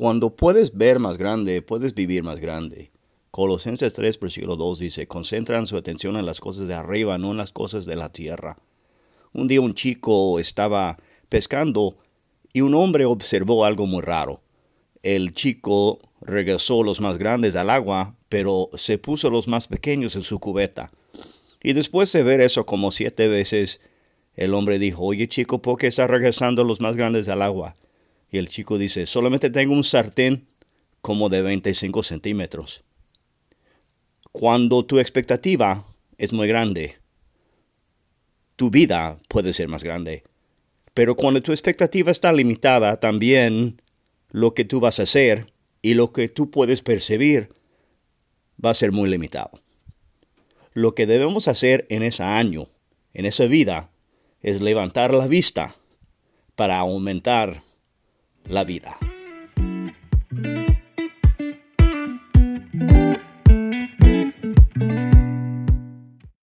Cuando puedes ver más grande, puedes vivir más grande. Colosenses 3, versículo 2 dice, concentran su atención en las cosas de arriba, no en las cosas de la tierra. Un día un chico estaba pescando y un hombre observó algo muy raro. El chico regresó los más grandes al agua, pero se puso los más pequeños en su cubeta. Y después de ver eso como siete veces, el hombre dijo, oye chico, ¿por qué estás regresando los más grandes al agua? Y el chico dice, solamente tengo un sartén como de 25 centímetros. Cuando tu expectativa es muy grande, tu vida puede ser más grande. Pero cuando tu expectativa está limitada, también lo que tú vas a hacer y lo que tú puedes percibir va a ser muy limitado. Lo que debemos hacer en ese año, en esa vida, es levantar la vista para aumentar la vida.